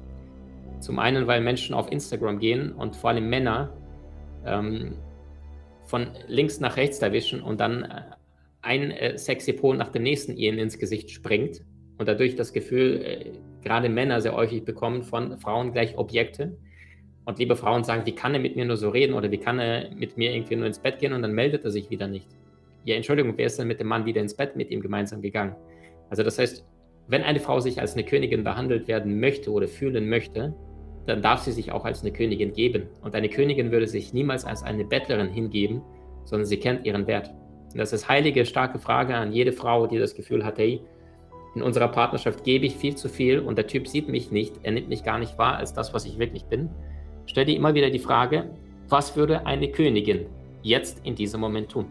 Zum einen, weil Menschen auf Instagram gehen und vor allem Männer ähm, von links nach rechts erwischen und dann äh, ein äh, sexy Pol nach dem nächsten ihnen ins Gesicht springt und dadurch das Gefühl, äh, gerade Männer sehr häufig bekommen von Frauen gleich Objekte und liebe Frauen sagen, wie kann er mit mir nur so reden oder wie kann er mit mir irgendwie nur ins Bett gehen und dann meldet er sich wieder nicht. Ja, Entschuldigung, wer ist denn mit dem Mann wieder ins Bett mit ihm gemeinsam gegangen? Also das heißt, wenn eine Frau sich als eine Königin behandelt werden möchte oder fühlen möchte, dann darf sie sich auch als eine Königin geben. Und eine Königin würde sich niemals als eine Bettlerin hingeben, sondern sie kennt ihren Wert. Und das ist heilige, starke Frage an jede Frau, die das Gefühl hat, hey, in unserer Partnerschaft gebe ich viel zu viel und der Typ sieht mich nicht, er nimmt mich gar nicht wahr als das, was ich wirklich bin stell dir immer wieder die Frage, was würde eine Königin jetzt in diesem Moment tun?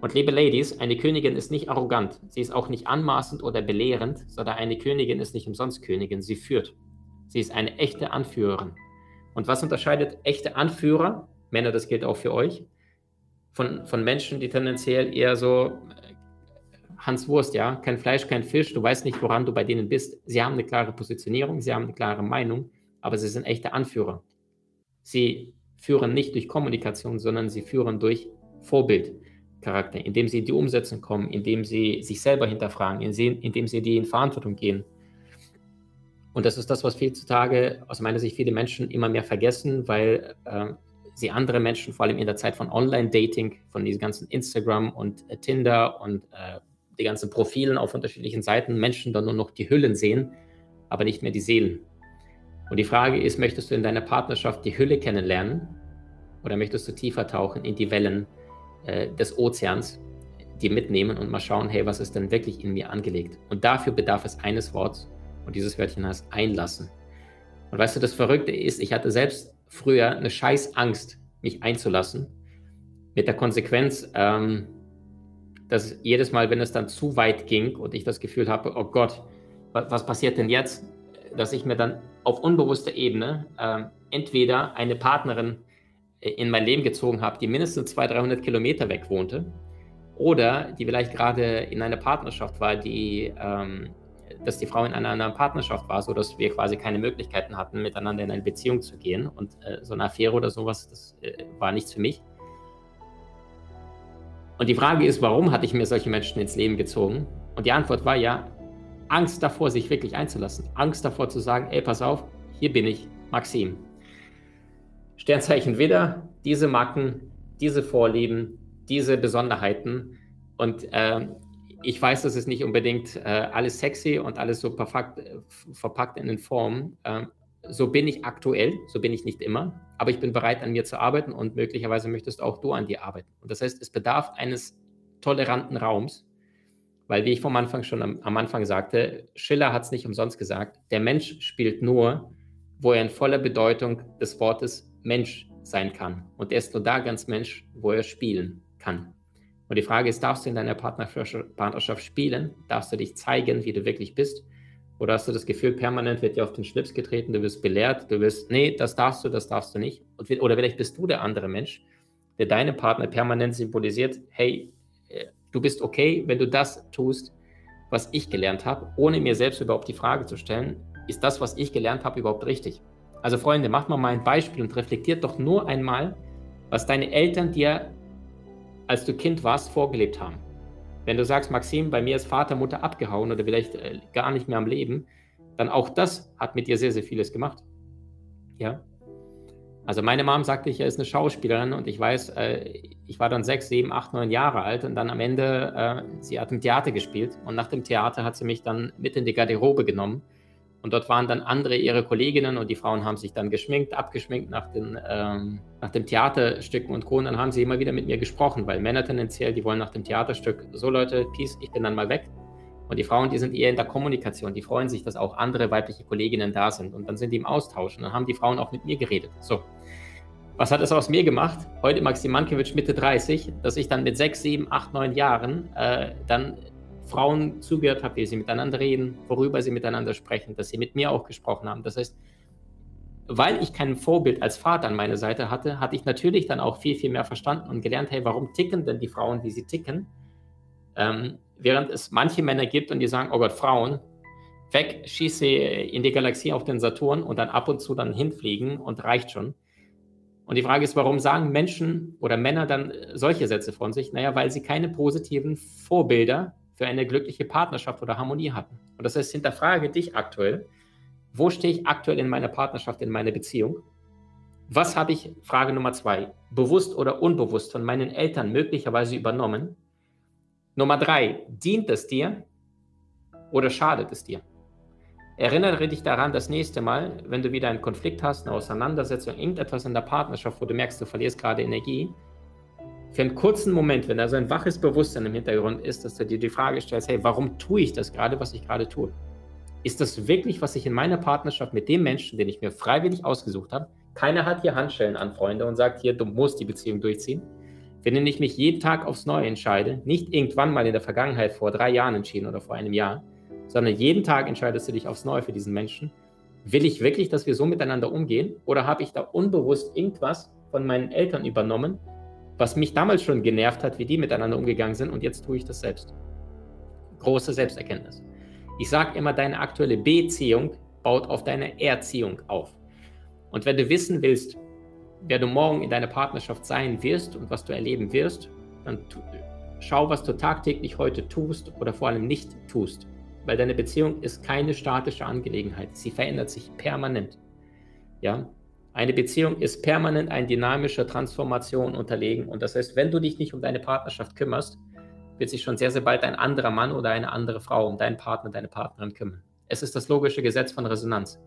Und liebe Ladies, eine Königin ist nicht arrogant, sie ist auch nicht anmaßend oder belehrend, sondern eine Königin ist nicht umsonst Königin, sie führt. Sie ist eine echte Anführerin. Und was unterscheidet echte Anführer, Männer, das gilt auch für euch, von, von Menschen, die tendenziell eher so äh, Hans Wurst, ja, kein Fleisch, kein Fisch, du weißt nicht, woran du bei denen bist. Sie haben eine klare Positionierung, sie haben eine klare Meinung, aber sie sind echte Anführer. Sie führen nicht durch Kommunikation, sondern sie führen durch Vorbildcharakter, indem sie in die Umsetzung kommen, indem sie sich selber hinterfragen, indem sie die in Verantwortung gehen. Und das ist das, was heutzutage aus meiner Sicht viele Menschen immer mehr vergessen, weil äh, sie andere Menschen, vor allem in der Zeit von Online-Dating, von diesen ganzen Instagram und äh, Tinder und äh, die ganzen Profilen auf unterschiedlichen Seiten, Menschen dann nur noch die Hüllen sehen, aber nicht mehr die Seelen. Und die Frage ist, möchtest du in deiner Partnerschaft die Hülle kennenlernen oder möchtest du tiefer tauchen in die Wellen äh, des Ozeans, die mitnehmen und mal schauen, hey, was ist denn wirklich in mir angelegt? Und dafür bedarf es eines Worts und dieses Wörtchen heißt einlassen. Und weißt du, das Verrückte ist, ich hatte selbst früher eine scheiß Angst, mich einzulassen, mit der Konsequenz, ähm, dass jedes Mal, wenn es dann zu weit ging und ich das Gefühl habe, oh Gott, was passiert denn jetzt? Dass ich mir dann auf unbewusster Ebene äh, entweder eine Partnerin äh, in mein Leben gezogen habe, die mindestens 200, 300 Kilometer weg wohnte, oder die vielleicht gerade in einer Partnerschaft war, die, ähm, dass die Frau in einer anderen Partnerschaft war, sodass wir quasi keine Möglichkeiten hatten, miteinander in eine Beziehung zu gehen. Und äh, so eine Affäre oder sowas, das äh, war nichts für mich. Und die Frage ist, warum hatte ich mir solche Menschen ins Leben gezogen? Und die Antwort war ja, Angst davor, sich wirklich einzulassen. Angst davor zu sagen, ey, pass auf, hier bin ich, Maxim. Sternzeichen Widder, diese Macken, diese Vorlieben, diese Besonderheiten. Und äh, ich weiß, das ist nicht unbedingt äh, alles sexy und alles so verpackt, äh, verpackt in den Formen. Ähm, so bin ich aktuell, so bin ich nicht immer, aber ich bin bereit, an mir zu arbeiten und möglicherweise möchtest auch du an dir arbeiten. Und das heißt, es bedarf eines toleranten Raums, weil, wie ich vom Anfang schon am, am Anfang sagte, Schiller hat es nicht umsonst gesagt, der Mensch spielt nur, wo er in voller Bedeutung des Wortes Mensch sein kann. Und er ist nur da ganz Mensch, wo er spielen kann. Und die Frage ist, darfst du in deiner Partnerschaft spielen? Darfst du dich zeigen, wie du wirklich bist? Oder hast du das Gefühl, permanent wird dir auf den Schlips getreten, du wirst belehrt, du wirst, nee, das darfst du, das darfst du nicht. Oder vielleicht bist du der andere Mensch, der deine Partner permanent symbolisiert, hey, du bist okay, wenn du das tust, was ich gelernt habe, ohne mir selbst überhaupt die Frage zu stellen, ist das, was ich gelernt habe, überhaupt richtig? Also Freunde, macht mal ein Beispiel und reflektiert doch nur einmal, was deine Eltern dir, als du Kind warst, vorgelebt haben. Wenn du sagst, Maxim, bei mir ist Vater, Mutter abgehauen oder vielleicht äh, gar nicht mehr am Leben, dann auch das hat mit dir sehr, sehr vieles gemacht. Ja. Also meine Mom sagte, ich ist eine Schauspielerin und ich weiß, äh, ich war dann sechs, sieben, acht, neun Jahre alt und dann am Ende, äh, sie hat im Theater gespielt und nach dem Theater hat sie mich dann mit in die Garderobe genommen und dort waren dann andere ihre Kolleginnen und die Frauen haben sich dann geschminkt, abgeschminkt nach den, ähm, nach dem Theaterstücken und Co. Und dann haben sie immer wieder mit mir gesprochen, weil Männer tendenziell, die wollen nach dem Theaterstück, so Leute, Peace, ich bin dann mal weg. Und die Frauen, die sind eher in der Kommunikation, die freuen sich, dass auch andere weibliche Kolleginnen da sind. Und dann sind die im Austausch und dann haben die Frauen auch mit mir geredet. So. Was hat es aus mir gemacht? Heute Maxim Mankiewicz Mitte 30, dass ich dann mit sechs, sieben, acht, neun Jahren äh, dann Frauen zugehört habe, wie sie miteinander reden, worüber sie miteinander sprechen, dass sie mit mir auch gesprochen haben. Das heißt, weil ich kein Vorbild als Vater an meiner Seite hatte, hatte ich natürlich dann auch viel, viel mehr verstanden und gelernt, hey, warum ticken denn die Frauen, wie sie ticken? Ähm, während es manche Männer gibt und die sagen, oh Gott, Frauen, weg, schieße in die Galaxie auf den Saturn und dann ab und zu dann hinfliegen und reicht schon. Und die Frage ist, warum sagen Menschen oder Männer dann solche Sätze von sich? Naja, weil sie keine positiven Vorbilder für eine glückliche Partnerschaft oder Harmonie hatten. Und das heißt, hinterfrage dich aktuell, wo stehe ich aktuell in meiner Partnerschaft, in meiner Beziehung? Was habe ich, Frage Nummer zwei, bewusst oder unbewusst von meinen Eltern möglicherweise übernommen? Nummer drei, dient es dir oder schadet es dir? Erinnere dich daran, das nächste Mal, wenn du wieder einen Konflikt hast, eine Auseinandersetzung, irgendetwas in der Partnerschaft, wo du merkst, du verlierst gerade Energie, für einen kurzen Moment, wenn da so ein waches Bewusstsein im Hintergrund ist, dass du dir die Frage stellst, hey, warum tue ich das gerade, was ich gerade tue? Ist das wirklich, was ich in meiner Partnerschaft mit dem Menschen, den ich mir freiwillig ausgesucht habe, keiner hat hier Handschellen an Freunde und sagt hier, du musst die Beziehung durchziehen. Wenn ich mich jeden Tag aufs Neue entscheide, nicht irgendwann mal in der Vergangenheit vor drei Jahren entschieden oder vor einem Jahr, sondern jeden Tag entscheidest du dich aufs Neue für diesen Menschen, will ich wirklich, dass wir so miteinander umgehen oder habe ich da unbewusst irgendwas von meinen Eltern übernommen, was mich damals schon genervt hat, wie die miteinander umgegangen sind und jetzt tue ich das selbst. Große Selbsterkenntnis. Ich sage immer, deine aktuelle Beziehung baut auf deine Erziehung auf. Und wenn du wissen willst, wer du morgen in deiner Partnerschaft sein wirst und was du erleben wirst, dann schau, was du tagtäglich heute tust oder vor allem nicht tust. Weil deine Beziehung ist keine statische Angelegenheit. Sie verändert sich permanent. Ja, eine Beziehung ist permanent ein dynamischer Transformation unterlegen. Und das heißt, wenn du dich nicht um deine Partnerschaft kümmerst, wird sich schon sehr, sehr bald ein anderer Mann oder eine andere Frau um deinen Partner, deine Partnerin kümmern. Es ist das logische Gesetz von Resonanz.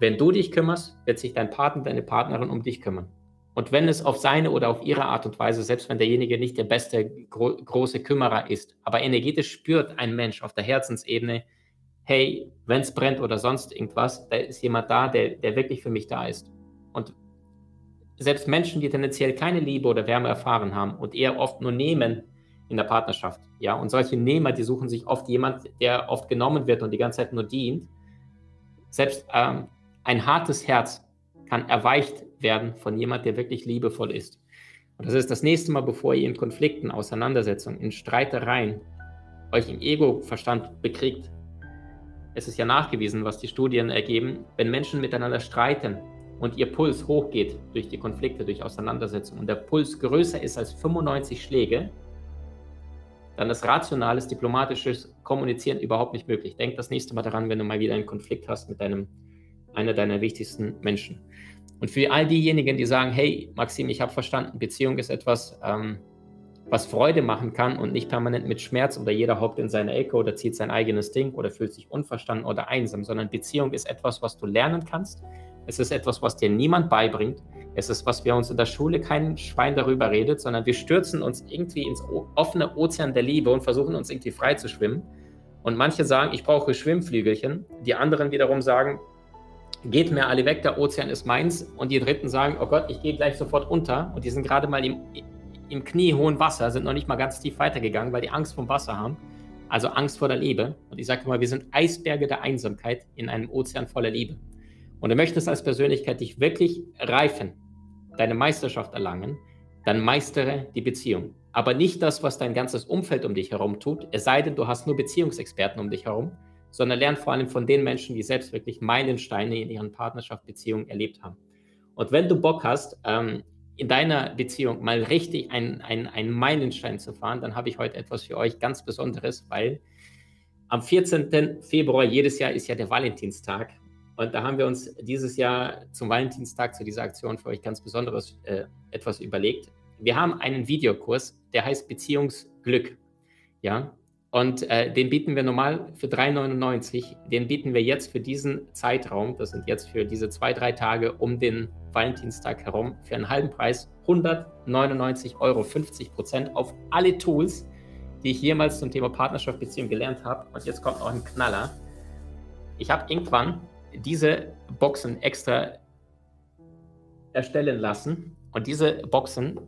Wenn du dich kümmerst, wird sich dein Partner, deine Partnerin um dich kümmern. Und wenn es auf seine oder auf ihre Art und Weise, selbst wenn derjenige nicht der beste gro große Kümmerer ist, aber energetisch spürt ein Mensch auf der Herzensebene, hey, wenn es brennt oder sonst irgendwas, da ist jemand da, der, der wirklich für mich da ist. Und selbst Menschen, die tendenziell keine Liebe oder Wärme erfahren haben und eher oft nur nehmen in der Partnerschaft, ja, und solche Nehmer, die suchen sich oft jemand, der oft genommen wird und die ganze Zeit nur dient. Selbst ähm, ein hartes Herz kann erweicht werden von jemand, der wirklich liebevoll ist. Und das ist das nächste Mal, bevor ihr in Konflikten, Auseinandersetzungen, in Streitereien euch im Ego-Verstand bekriegt. Es ist ja nachgewiesen, was die Studien ergeben, wenn Menschen miteinander streiten, und ihr Puls hochgeht durch die Konflikte, durch Auseinandersetzungen und der Puls größer ist als 95 Schläge, dann ist rationales, diplomatisches Kommunizieren überhaupt nicht möglich. Denk das nächste Mal daran, wenn du mal wieder einen Konflikt hast mit deinem, einer deiner wichtigsten Menschen. Und für all diejenigen, die sagen, hey, Maxim, ich habe verstanden, Beziehung ist etwas, ähm, was Freude machen kann und nicht permanent mit Schmerz oder jeder hockt in seine Ecke oder zieht sein eigenes Ding oder fühlt sich unverstanden oder einsam, sondern Beziehung ist etwas, was du lernen kannst, es ist etwas, was dir niemand beibringt. Es ist, was wir uns in der Schule kein Schwein darüber redet, sondern wir stürzen uns irgendwie ins offene Ozean der Liebe und versuchen uns irgendwie frei zu schwimmen. Und manche sagen, ich brauche Schwimmflügelchen. Die anderen wiederum sagen, geht mir alle weg, der Ozean ist meins. Und die Dritten sagen, oh Gott, ich gehe gleich sofort unter. Und die sind gerade mal im, im kniehohen Wasser, sind noch nicht mal ganz tief weitergegangen, weil die Angst vom Wasser haben. Also Angst vor der Liebe. Und ich sage immer, wir sind Eisberge der Einsamkeit in einem Ozean voller Liebe und du möchtest als Persönlichkeit dich wirklich reifen, deine Meisterschaft erlangen, dann meistere die Beziehung. aber nicht das, was dein ganzes Umfeld um dich herum tut, es sei denn, du hast nur Beziehungsexperten um dich herum, sondern lern vor allem von den Menschen, die selbst wirklich Meilensteine in ihren Partnerschaft, Beziehungen erlebt haben. Und wenn du Bock hast, ähm, in deiner Beziehung mal richtig einen, einen, Meilenstein zu fahren, dann habe ich heute etwas für euch ganz Besonderes, weil am 14. Februar jedes Jahr ist ja der Valentinstag. Und da haben wir uns dieses Jahr zum Valentinstag zu dieser Aktion für euch ganz Besonderes äh, etwas überlegt. Wir haben einen Videokurs, der heißt Beziehungsglück. Ja, und äh, den bieten wir normal für 3,99. Den bieten wir jetzt für diesen Zeitraum, das sind jetzt für diese zwei, drei Tage um den Valentinstag herum, für einen halben Preis 199 Euro, 50 Prozent auf alle Tools, die ich jemals zum Thema Partnerschaft, Beziehung gelernt habe. Und jetzt kommt auch ein Knaller. Ich habe irgendwann diese Boxen extra erstellen lassen. Und diese Boxen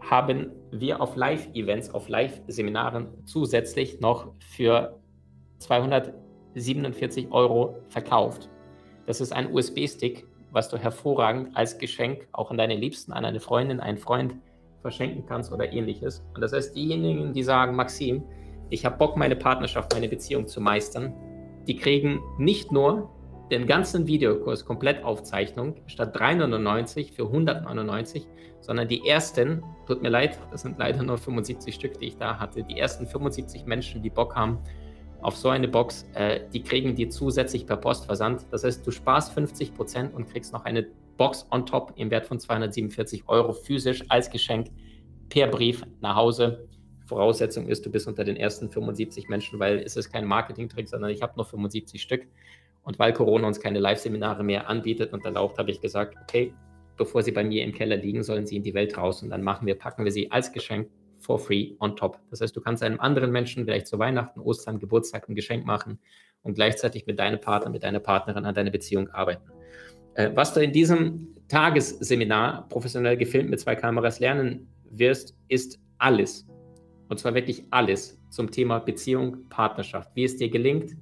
haben wir auf Live-Events, auf Live-Seminaren zusätzlich noch für 247 Euro verkauft. Das ist ein USB-Stick, was du hervorragend als Geschenk auch an deine Liebsten, an eine Freundin, einen Freund verschenken kannst oder ähnliches. Und das heißt, diejenigen, die sagen, Maxim, ich habe Bock, meine Partnerschaft, meine Beziehung zu meistern, die kriegen nicht nur den ganzen Videokurs komplett Aufzeichnung statt 399 für 199, sondern die ersten, tut mir leid, das sind leider nur 75 Stück, die ich da hatte, die ersten 75 Menschen, die Bock haben auf so eine Box, äh, die kriegen die zusätzlich per Post versandt. Das heißt, du sparst 50 Prozent und kriegst noch eine Box on top im Wert von 247 Euro physisch als Geschenk per Brief nach Hause. Voraussetzung ist, du bist unter den ersten 75 Menschen, weil es ist kein Marketing-Trick, sondern ich habe nur 75 Stück. Und weil Corona uns keine Live-Seminare mehr anbietet und erlaubt, habe ich gesagt, okay, bevor sie bei mir im Keller liegen, sollen sie in die Welt raus und dann machen wir, packen wir sie als Geschenk for free on top. Das heißt, du kannst einem anderen Menschen vielleicht zu Weihnachten, Ostern, Geburtstag ein Geschenk machen und gleichzeitig mit deinem Partner, mit deiner Partnerin an deiner Beziehung arbeiten. Äh, was du in diesem Tagesseminar professionell gefilmt mit zwei Kameras lernen wirst, ist alles. Und zwar wirklich alles zum Thema Beziehung, Partnerschaft. Wie es dir gelingt,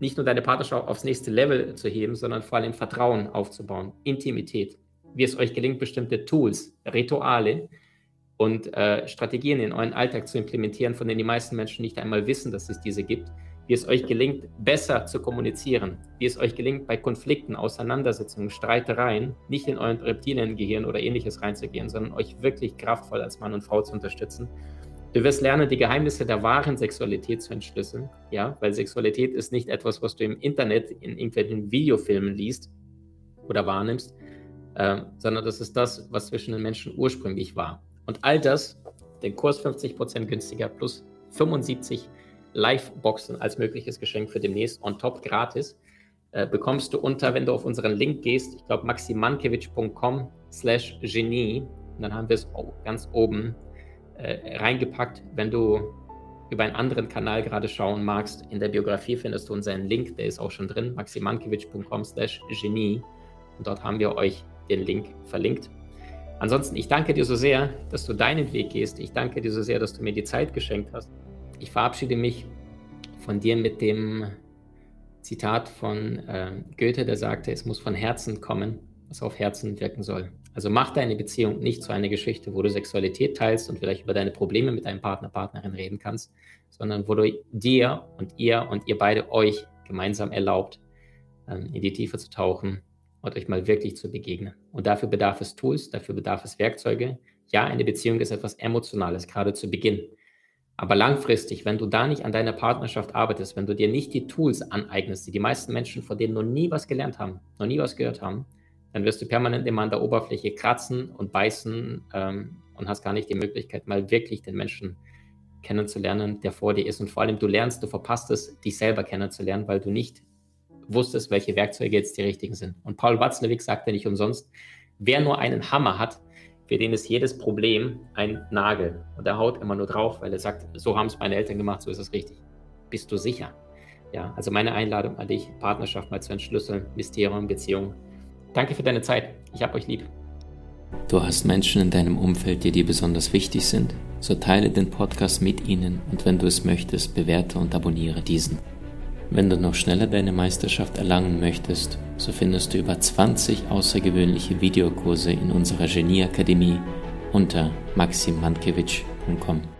nicht nur deine Partnerschaft aufs nächste Level zu heben, sondern vor allem Vertrauen aufzubauen, Intimität. Wie es euch gelingt, bestimmte Tools, Rituale und äh, Strategien in euren Alltag zu implementieren, von denen die meisten Menschen nicht einmal wissen, dass es diese gibt. Wie es euch gelingt, besser zu kommunizieren. Wie es euch gelingt, bei Konflikten, Auseinandersetzungen, Streitereien nicht in euren Reptiliengehirn oder ähnliches reinzugehen, sondern euch wirklich kraftvoll als Mann und Frau zu unterstützen Du wirst lernen, die Geheimnisse der wahren Sexualität zu entschlüsseln, ja, weil Sexualität ist nicht etwas, was du im Internet in irgendwelchen Videofilmen liest oder wahrnimmst, äh, sondern das ist das, was zwischen den Menschen ursprünglich war. Und all das, den Kurs 50% günstiger plus 75 Live-Boxen als mögliches Geschenk für demnächst on top gratis, äh, bekommst du unter, wenn du auf unseren Link gehst, ich glaube maximankiewicz.com slash Genie, und dann haben wir es ganz oben äh, reingepackt. Wenn du über einen anderen Kanal gerade schauen magst, in der Biografie findest du unseren Link, der ist auch schon drin, maximankiewicz.com slash genie. Und dort haben wir euch den Link verlinkt. Ansonsten, ich danke dir so sehr, dass du deinen Weg gehst. Ich danke dir so sehr, dass du mir die Zeit geschenkt hast. Ich verabschiede mich von dir mit dem Zitat von äh, Goethe, der sagte, es muss von Herzen kommen, was auf Herzen wirken soll. Also mach deine Beziehung nicht zu einer Geschichte, wo du Sexualität teilst und vielleicht über deine Probleme mit deinem Partner, Partnerin reden kannst, sondern wo du dir und ihr und ihr beide euch gemeinsam erlaubt, ähm, in die Tiefe zu tauchen und euch mal wirklich zu begegnen. Und dafür bedarf es Tools, dafür bedarf es Werkzeuge. Ja, eine Beziehung ist etwas Emotionales, gerade zu Beginn. Aber langfristig, wenn du da nicht an deiner Partnerschaft arbeitest, wenn du dir nicht die Tools aneignest, die die meisten Menschen, von denen noch nie was gelernt haben, noch nie was gehört haben, dann wirst du permanent immer an der Oberfläche kratzen und beißen ähm, und hast gar nicht die Möglichkeit, mal wirklich den Menschen kennenzulernen, der vor dir ist. Und vor allem, du lernst, du verpasst es, dich selber kennenzulernen, weil du nicht wusstest, welche Werkzeuge jetzt die richtigen sind. Und Paul Watzlawick sagte nicht umsonst, wer nur einen Hammer hat, für den ist jedes Problem ein Nagel. Und er haut immer nur drauf, weil er sagt, so haben es meine Eltern gemacht, so ist es richtig. Bist du sicher? Ja, also meine Einladung an dich, Partnerschaft mal zu entschlüsseln, Mysterium, Beziehung, Danke für deine Zeit. Ich habe euch lieb. Du hast Menschen in deinem Umfeld, die dir besonders wichtig sind? So teile den Podcast mit ihnen und wenn du es möchtest, bewerte und abonniere diesen. Wenn du noch schneller deine Meisterschaft erlangen möchtest, so findest du über 20 außergewöhnliche Videokurse in unserer Genieakademie unter www.mindsetpodcast.com.